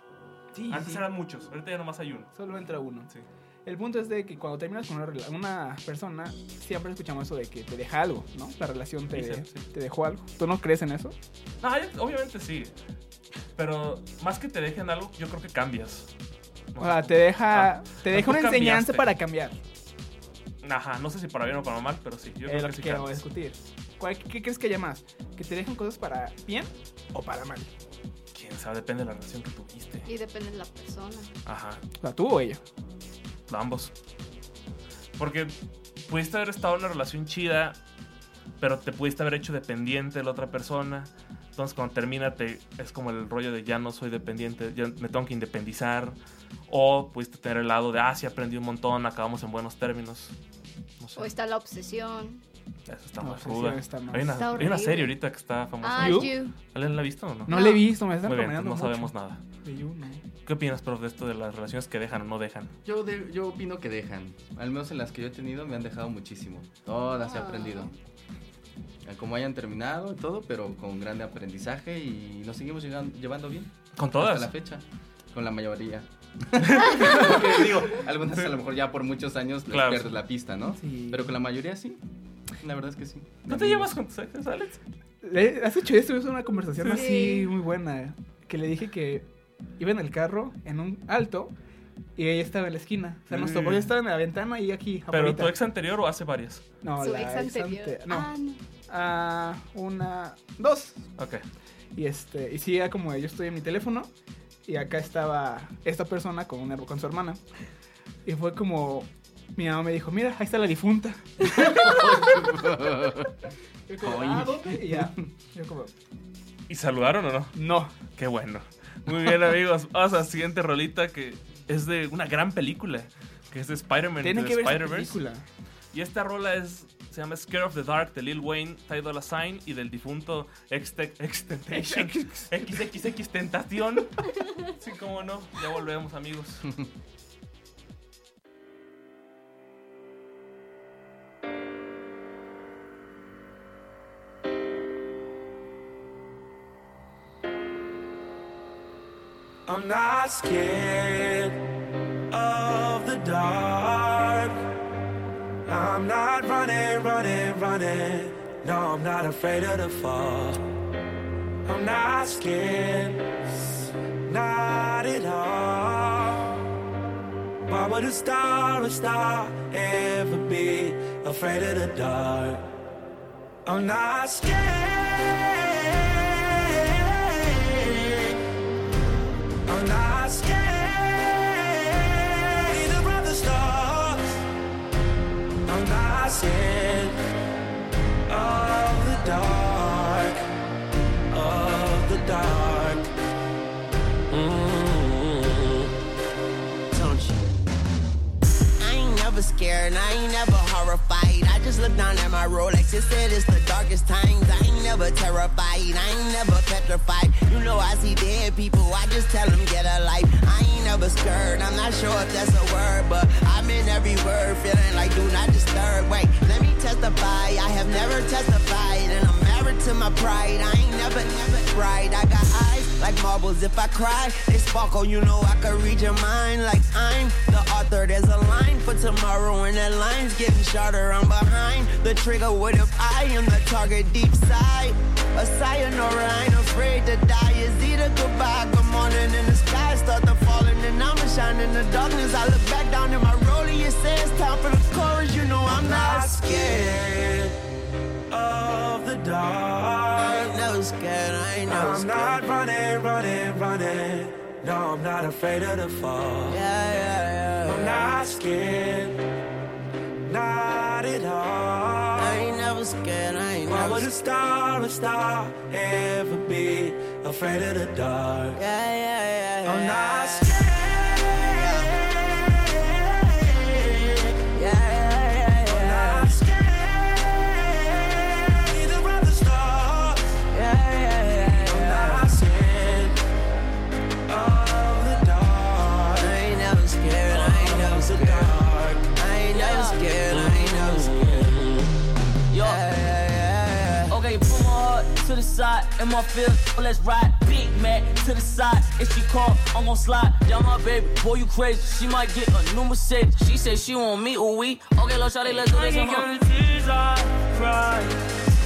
sí, Antes sí. eran muchos, ahorita ya nomás hay uno. Solo entra uno. Sí. El punto es de que cuando terminas con una, una persona, siempre escuchamos eso de que te deja algo, ¿no? La relación te, Sí, sí, sí. te dejó algo. ¿Tú no crees en eso? No, yo- obviamente sí. Pero más que te dejen algo, yo creo que cambias. No O sea, sé. te deja, Ah, te deja una enseñanza cambiaste. para cambiar. Ajá, no sé si para bien o para mal, pero sí. Yo es creo lo que que sí quiero discutir. ¿Cuál- ¿Qué crees que haya más? ¿Que te dejen cosas para bien o para mal? Quién sabe, depende de la relación que tuviste. Y depende de la persona. Ajá, sea, tú o ella. Ambos. Porque pudiste haber estado en una relación chida, pero te pudiste haber hecho dependiente de la otra persona. Entonces cuando termina te, es como el rollo de ya no soy dependiente, ya me tengo que independizar. O pudiste tener el lado de, ah, sí aprendí un montón, acabamos en buenos términos. No O está la obsesión. Eso está No, más ruda. está más- Hay una, Está hay una serie ahorita que está famosa. Ah, ¿You? ¿Alguien la ha visto o no? No, No. le he visto, me están Muy bien, no mucho. sabemos nada. De You, no. ¿Qué opinas, prof, de esto de las relaciones que dejan o no dejan? Yo, de- yo opino que dejan. Al menos en las que yo he tenido me han dejado muchísimo. Todas he Ah. aprendido. Eh, Como hayan terminado y todo, pero con grande aprendizaje y nos seguimos llegan- llevando bien. ¿Con Hasta todas? la fecha. Con la mayoría. Porque, digo, algunas a lo mejor ya por muchos años Claro. pierdes la pista, ¿no? Sí. Pero con la mayoría sí. La verdad es que sí. ¿No te Amigos. llevas con tus exes, Alex? Le- Has hecho esto, es una conversación Sí. así muy buena. Que le dije que iba en el carro, en un alto, y ella estaba en la esquina. O sea, nos tocó, Mm. estaba en la ventana y aquí. ¿Pero tu ex anterior o hace varias? No, Su la ex anterior. ante- No, Ah, no. ah, una, dos. Ok. Y este, y sí, era como yo estoy en mi teléfono y acá estaba esta persona con, una, con su hermana. Y fue como, mi mamá me dijo, mira, ahí está la difunta. Yo como. "Ah, ¿dónde?" Y ya, yo como, ¿Y saludaron o no? no. Qué bueno. Muy bien, amigos. Vamos a la siguiente rolita que es de una gran película. Que es de Spider-Man Tiene que ver esa Spider-Verse. película. Y esta rola es, se llama Scare of the Dark de Lil Wayne, Ty Dolla Sign y del difunto X-Temptation. XXX Tentación. Sí, cómo no. Ya volvemos, amigos. I'm not scared of the dark. I'm not running, running, running. No, I'm not afraid of the fall. I'm not scared, not at all. Why would a star, a star, ever be afraid of the dark? I'm not scared. Never scared, I ain't never horrified. I just look down at my Rolex, it said it's the darkest times. I ain't never terrified, I ain't never petrified. You know I see dead people, I just tell them get a life. I ain't never scared, I'm not sure if that's a word, but I'm in every word, feeling like do not disturb. Wait, let me testify, I have never testified, to my pride. I ain't never, never cried. I got eyes like marbles if I cry. They sparkle, you know I can read your mind like I'm the author. There's a line for tomorrow, and that line's getting shorter. I'm behind the trigger. What if I am the target deep side? A sayonara, I ain't afraid to die. Is either goodbye, good morning, and the sky start to falling, and I'ma shine in the darkness. I look back down at my rollie, it says time for the chorus. You know I'm not scared. Of the I dark. ain't never scared. I ain't never I'm not running, running, running. No, I'm not afraid of the fall. Yeah, yeah, yeah. I'm not scared. Not at all. I ain't never scared, I ain't Why never would a star, a star ever be afraid of the dark? Yeah, yeah, yeah, yeah. I'm not scared. Gon' slide down my baby. Boy, you crazy. She might get a new Mercedes. She said she want me, ooh we. Okay, let's shawty, let's do this. I Come on. can tears I cry.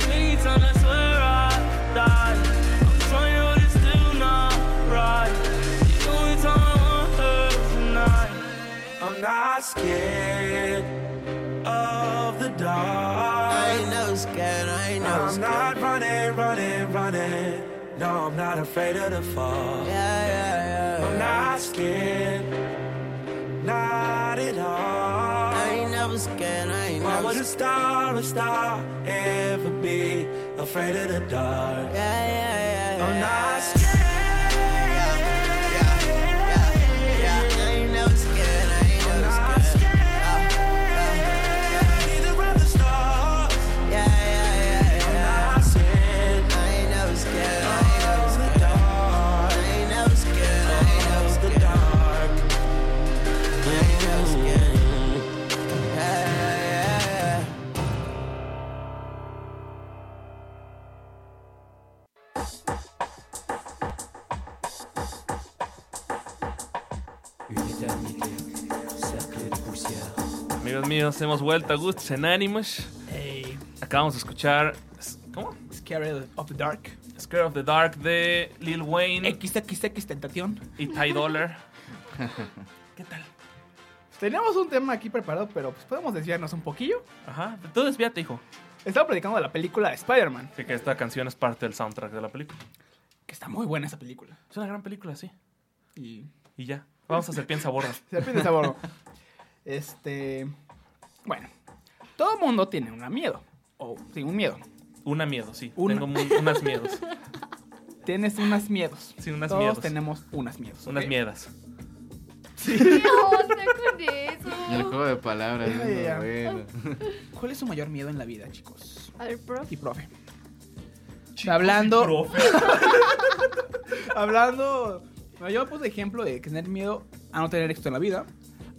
Many times I swear I die. I'm trying, but it's still not right. The only time I want her tonight. I'm not scared of the dark. I ain't never scared, I ain't never I'm scared. not running, running, running. No, I'm not afraid of the fall. Yeah, yeah, yeah. I'm not scared. Not at all. I ain't never scared, I ain't Why never would a star, a star ever be afraid of the dark? Yeah, yeah, yeah, yeah. I'm not scared. Amigos míos, hemos vuelto a Gustos en Animus. Hey, Acabamos de escuchar. ¿Cómo? Scared of the Dark. Scare of the Dark de Lil Wayne XXX Tentación. y Ty Dollar. ¿Qué tal? Tenemos un tema aquí preparado, pero pues podemos desviarnos un poquillo. Ajá, tú desvíate, hijo. Estaba predicando de la película de Spider-Man, Sí, que esta canción es parte del soundtrack de la película. que está muy buena esa película. Es una gran película, sí. Y Y ya. Vamos a hacer piensa borra. Serpiente sabor. Este. Bueno, todo mundo tiene un miedo. O, sí, un miedo. Una miedo, sí. Una. Tengo unas miedos. Tienes unas miedos. Sí, unas Todos miedos. tenemos unas miedos. Unas miedas. ¿Qué onda con eso? El juego de palabras. Bueno. ¿Cuál es su mayor miedo en la vida, chicos? A ver. Y profe. Hablando. Profe. Hablando. bueno, Yo puse ejemplo de tener miedo a no tener éxito en la vida.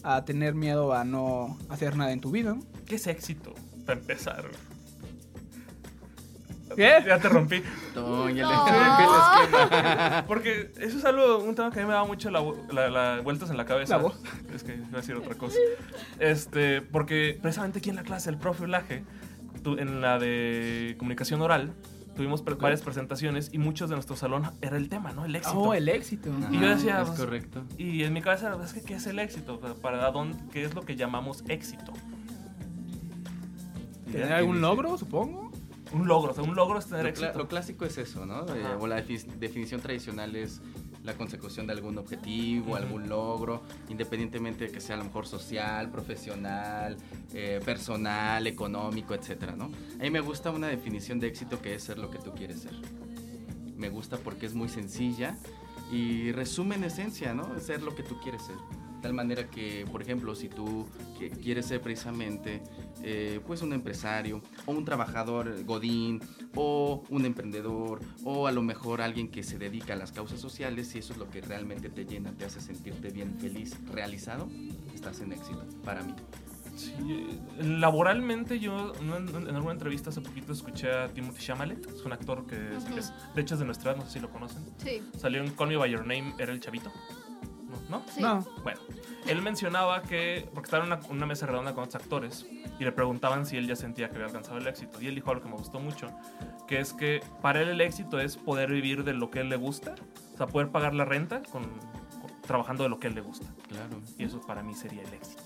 A tener miedo a no hacer nada en tu vida. ¿Qué es éxito? Para empezar. ¿Qué? Ya te rompí. No, ya le No. rompí el esquema. Porque eso es algo, un tema que a mí me da mucho la, la- la- vueltas en la cabeza. La voz. Es que iba a decir otra cosa. Este, porque precisamente aquí en la clase, el profe Laje, en la de comunicación oral, tuvimos pre- varias presentaciones y muchos de nuestro salón era el tema, ¿no? El éxito. Oh, el éxito. Y yo Ajá, decía, Es pues, correcto. Y en mi cabeza, es que, ¿qué es el éxito? ¿Para dónde, ¿Qué es lo que llamamos éxito? ¿Tener algún logro, supongo? Un logro, o sea, un logro es tener Lo, éxito. lo clásico es eso, ¿no? Eh, Ajá. o la defi- definición tradicional es la consecución de algún objetivo, algún logro, independientemente de que sea a lo mejor social, profesional, eh, personal, económico, etcétera, ¿no? A mí me gusta una definición de éxito que es ser lo que tú quieres ser. Me gusta porque es muy sencilla y resume en esencia, ¿no? Ser lo que tú quieres ser. Tal manera que, por ejemplo, si tú quieres ser precisamente eh, pues un empresario o un trabajador godín o un emprendedor o a lo mejor alguien que se dedica a las causas sociales, si eso es lo que realmente te llena, te hace sentirte bien, feliz, realizado, estás en éxito, para mí. Sí, eh, laboralmente yo en, alguna entrevista hace poquito escuché a Timothy Chalamet, es un actor que es, Ujú. es- de hecho es de nuestra edad, no sé si lo conocen. Sí, Salió en Call Me By Your Name, era el chavito. ¿No? ¿No? sí. No. Bueno, él mencionaba que, porque estaba en una, una mesa redonda con otros actores y le preguntaban si él ya sentía que había alcanzado el éxito. Y él dijo algo que me gustó mucho, que es que para él el éxito es poder vivir de lo que él le gusta, o sea, poder pagar la renta con, con- trabajando de lo que él le gusta. Claro. Y eso para mí sería el éxito.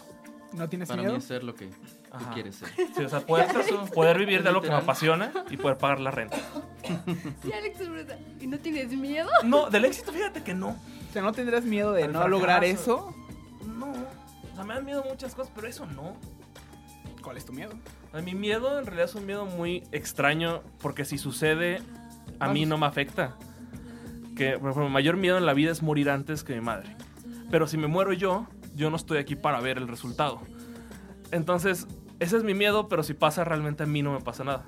¿No tienes Para miedo? mí es ser lo que tú Ajá. quieres ser. Sí, o sea, poder, poder vivir de algo que me apasiona y poder pagar la renta. Sí, Alex. ¿Y no tienes miedo? No, del éxito, fíjate que no. O sea, ¿no tendrás miedo de Al no lograr eso? No. O sea, me dan miedo muchas cosas, pero eso no. ¿Cuál es tu miedo? A mi miedo en realidad es un miedo muy extraño porque si sucede a mí no me afecta. Que por ejemplo, mi mayor miedo en la vida es morir antes que mi madre. Pero si me muero yo, yo no estoy aquí para ver el resultado. Entonces, ese es mi miedo, pero si pasa realmente a mí no me pasa nada.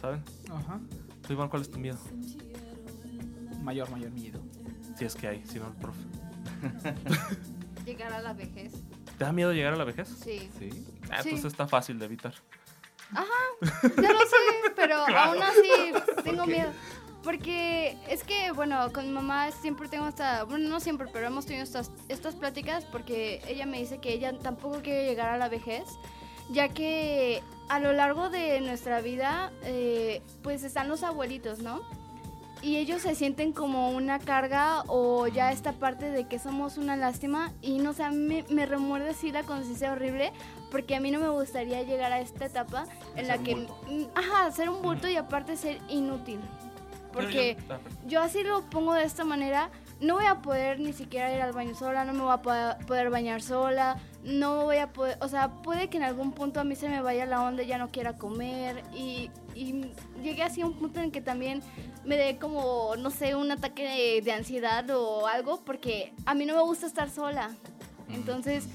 ¿Saben? Ajá. ¿Tú, Iván, cuál es tu miedo? Mayor, mayor miedo. Si es que hay, si no el profe. Llegar a la vejez. ¿Te da miedo llegar a la vejez? Sí. Sí. Ah, Sí. entonces está fácil de evitar. Ya lo sé, pero Claro. aún así tengo miedo. Porque es que, bueno, con mi mamá siempre tengo esta, bueno, no siempre, pero hemos tenido estas, estas pláticas porque ella me dice que ella tampoco quiere llegar a la vejez, ya que a lo largo de nuestra vida, eh, pues están los abuelitos, ¿no? Y ellos se sienten como una carga o ya esta parte de que somos una lástima y no sé, a mí me, me remuerde así la conciencia horrible porque a mí no me gustaría llegar a esta etapa en la que, mm, ajá, ser un bulto y aparte ser inútil. Porque yo así lo pongo de esta manera, no voy a poder ni siquiera ir al baño sola, no me voy a poder, poder bañar sola, no voy a poder, o sea, puede que en algún punto a mí se me vaya la onda y ya no quiera comer y, y llegué así a un punto en que también me dé como, no sé, un ataque de, de ansiedad o algo, porque a mí no me gusta estar sola. Entonces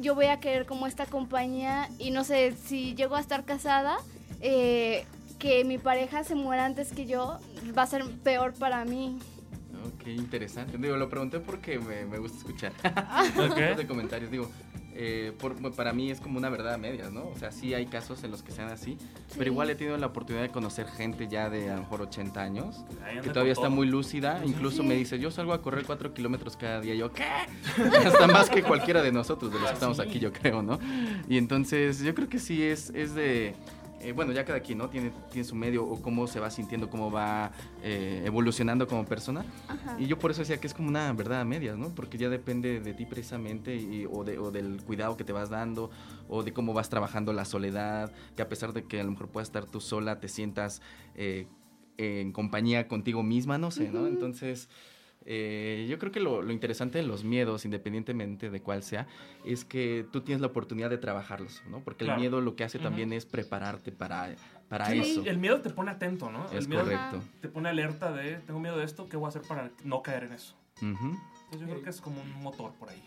yo voy a querer como esta compañía y no sé, si llego a estar casada, eh, que mi pareja se muera antes que yo, va a ser peor para mí. Ok, interesante. Digo, lo pregunté porque me, me gusta escuchar. Ok. de comentarios. Digo, eh, por- para mí es como una verdad a medias, ¿no? O sea, sí hay casos en los que sean así, pero igual he tenido la oportunidad de conocer gente ya de a lo mejor 80 años que todavía está muy lúcida. Sí. Incluso me dice, yo salgo a correr 4 kilómetros cada día. Yo, ¿qué? Hasta más que cualquiera de nosotros, de los que estamos Sí. aquí, yo creo, ¿no? Y entonces yo creo que sí es, es de... eh, bueno, ya cada quien, ¿no? Tiene, tiene su medio o cómo se va sintiendo, cómo va eh, evolucionando como persona. Ajá. Y yo por eso decía que es como una verdad a medias, ¿no? Porque ya depende de ti precisamente y- o, de- o del cuidado que te vas dando o de cómo vas trabajando la soledad, que a pesar de que a lo mejor puedas estar tú sola, te sientas eh, en compañía contigo misma, no sé, ¿no? Entonces, eh, yo creo que lo, lo interesante de los miedos, independientemente de cuál sea, es que tú tienes la oportunidad de trabajarlos, ¿no? Porque Claro. el miedo lo que hace también es prepararte para, para Sí, eso. El miedo te pone atento, ¿no? Es el miedo correcto. te pone alerta de, tengo miedo de esto, ¿qué voy a hacer para no caer en eso? Ujú. Entonces yo creo que es como un motor por ahí.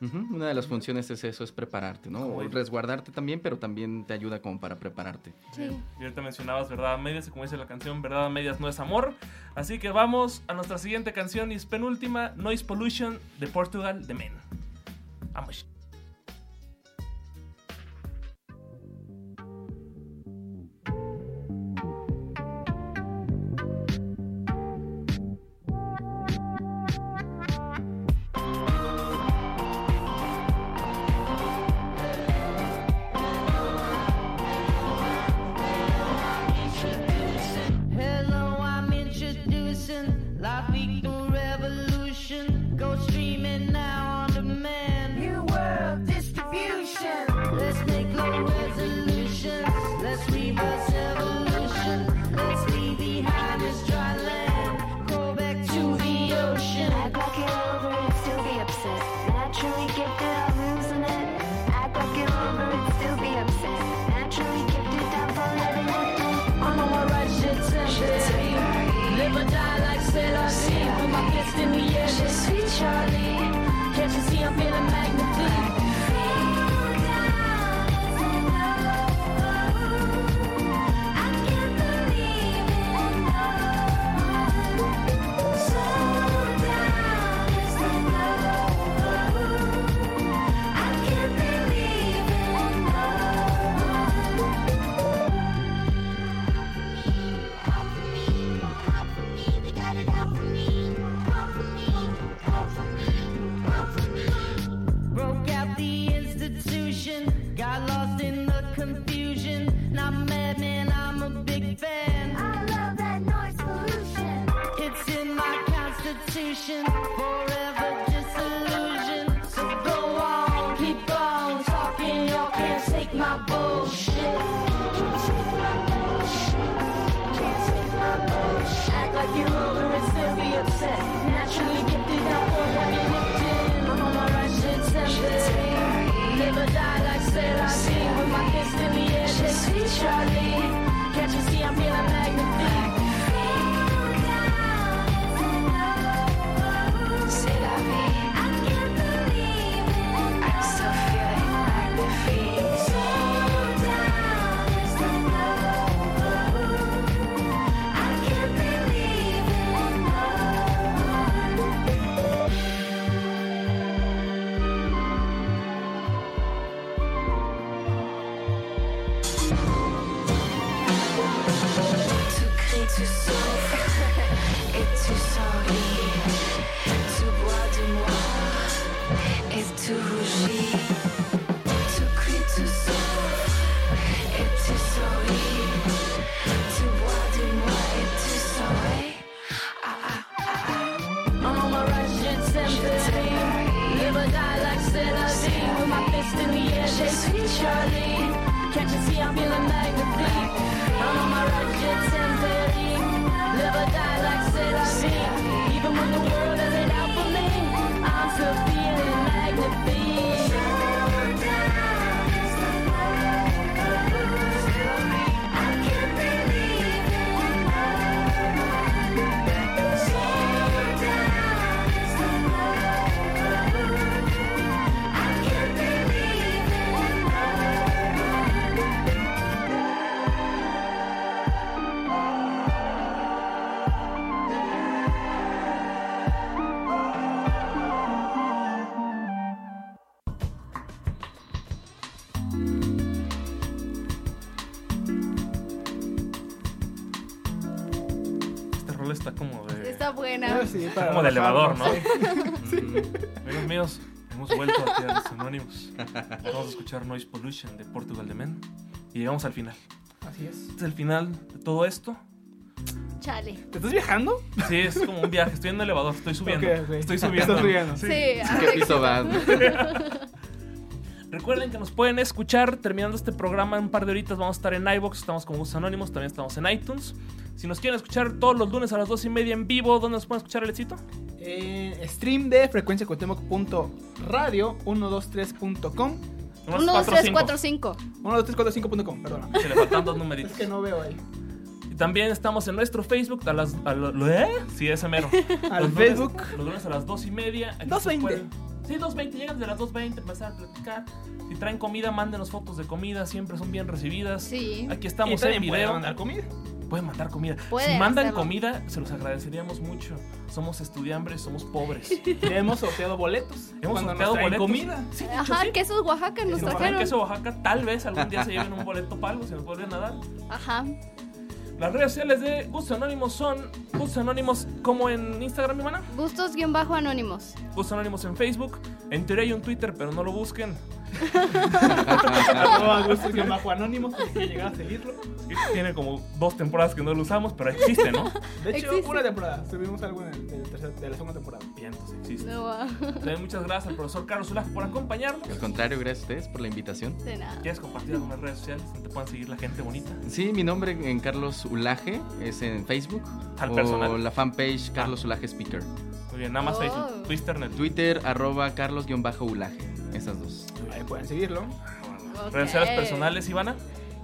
Una de las funciones es eso, es prepararte, ¿no? O resguardarte también, pero también te ayuda como para prepararte. Sí. Y ahorita mencionabas verdad a medias, y como dice la canción, verdad a medias no es amor. Así que vamos a nuestra siguiente canción y es penúltima, Noise Pollution de Portugal, de Men. Vamos. Can't you see I'm feeling magnifique? Sí, para como de elevador, ¿no? relajarnos, Mm, Amigos míos, hemos vuelto aquí a los Anónimos. Vamos a escuchar Noise Pollution de Portugal de Men. Y llegamos al final. Así es. Este es el final de todo esto. Chale. ¿Te estás viajando? Sí, es como un viaje. Estoy en un elevador, estoy subiendo. Ok, ok. Estoy subiendo. Estás subiendo. Sí. Sí, ¿Qué piso vas? Recuerden que nos pueden escuchar terminando este programa en un par de horitas. Vamos a estar en iBox, estamos como Gustos Anónimos, también estamos en iTunes. Si nos quieren escuchar todos los lunes a las dos y media en vivo, ¿dónde nos pueden escuchar, Alecito? Eh, stream de frecuenciacuauhtémoc.radio 123.com Nomás 1, 2, cuatro, 3, cinco. 4, 5. 12345.com, perdona. Se le faltan dos numeritos. Es que no veo ahí. Y también estamos en nuestro Facebook a las. A lo- ¿Eh? Sí, ese mero. Al Los lunes- Facebook. los lunes a las dos y media. Aquí 2:20. se pueden- Sí, 2.20. Llegan de las 2.20, empezar a platicar. Si traen comida, mándenos fotos de comida. Siempre son bien recibidas. Sí. Aquí estamos en video. mandar comida. Pueden mandar comida. Pueden si mandan hacerlo. comida, se los agradeceríamos mucho. Somos estudiambres, somos pobres. Hemos sorteado boletos. Hemos cuando sorteado boletos. comida. Sí, de hecho, Ajá, sí. quesos Oaxaca nos Si nos traen trajeron. queso Oaxaca, tal vez algún día se lleven un boleto para algo, si nos vuelven a dar. Ajá. Las redes sociales de Gustos Anónimos son Gustos Anónimos como en Instagram, mi hermana. Gustos-anónimos. Gustos Anónimos en Facebook. En teoría hay un Twitter, pero no lo busquen. Arroba gustos guion bajo anónimos, si llegar a seguirlo. Tiene como dos temporadas que no lo usamos, pero existe, ¿no? De hecho, Existe. una temporada. Subimos algo en el- de, la tercera- de la segunda temporada. Bien, entonces existe. No, También muchas gracias al profesor Carlos Ulaje por acompañarnos. Al contrario, gracias a ustedes por la invitación. de nada. ¿Quieres compartir algunas redes sociales donde te puedan seguir la gente bonita? Sí, mi nombre en Carlos Ulaje es en Facebook. Al o personal. la fanpage Carlos Ulaje Speaker. Muy bien, nada más Oh. Facebook, Twitter. Twitter, arroba Carlos-Ulaje. Esas dos. Ahí pueden seguirlo. Ok. Redes sociales personales, Ivana.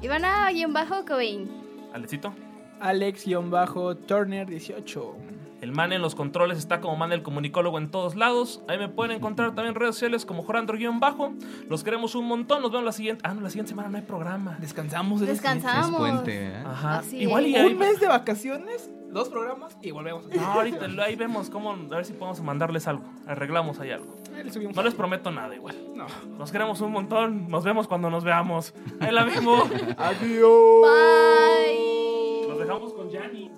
Ivana guion bajo Cobain. Alecito. Alex-Turner18. El man en los controles está como man el comunicólogo en todos lados. Ahí me pueden encontrar también en redes sociales como Jorandro-bajo. Los queremos un montón. Nos vemos la siguiente. Ah, no, la siguiente semana no hay programa. Descansamos. es Descansamos. Es puente, ¿eh? Ajá. Así Igual y. Un mes de vacaciones, dos programas y volvemos. No, ahorita ahí vemos cómo. A ver si podemos mandarles algo. Arreglamos ahí algo. No les prometo nada igual. No. Nos queremos un montón. Nos vemos cuando nos veamos. Ahí la mismo. Adiós. Bye. Nos dejamos con Yanni.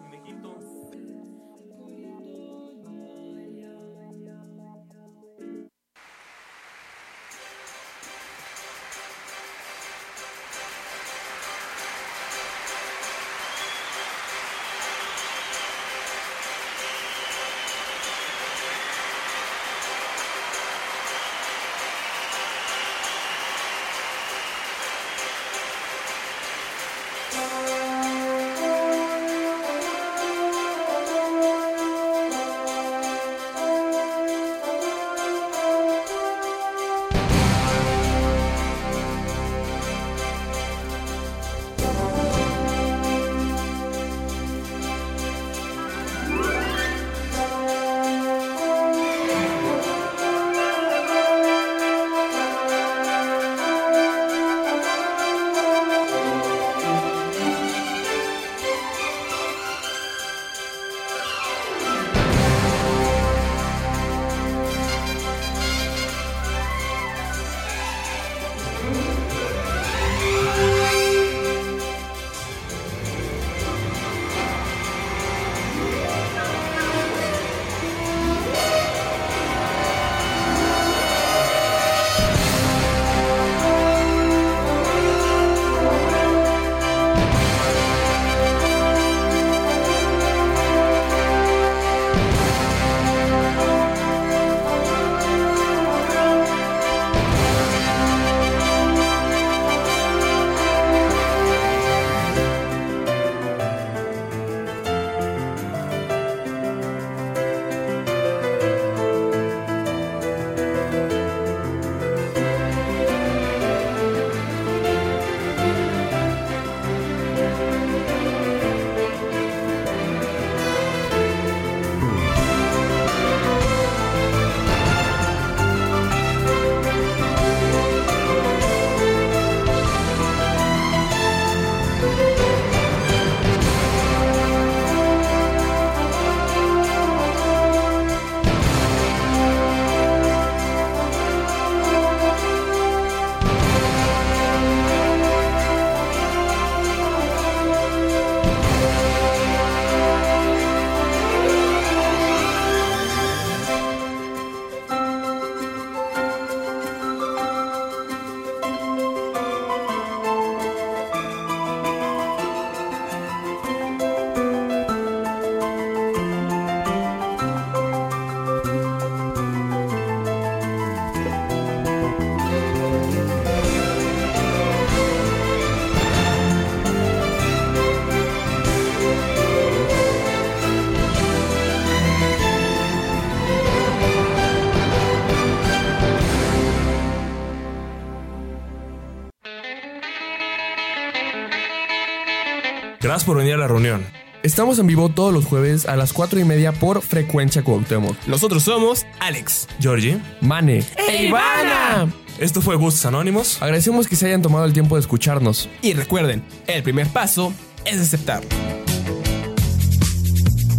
Gracias por venir a la reunión. Estamos en vivo todos los jueves a las 4 y media por Frecuencia Cuauhtémoc. Nosotros somos Alex, Georgie, Mane ¡E Ivana! Esto fue Gustos Anónimos. Agradecemos que se hayan tomado el tiempo de escucharnos. Y recuerden, el primer paso es aceptar.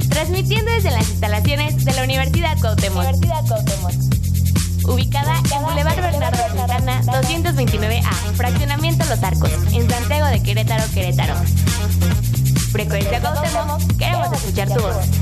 Transmitiendo desde las instalaciones de la Universidad Cuauhtémoc. Ubicada en Boulevard Bernardo Santana 229A, Fraccionamiento Los Arcos, en Santiago de Querétaro, Querétaro. Frecuencia Cuauhtémoc, queremos escuchar tu voz.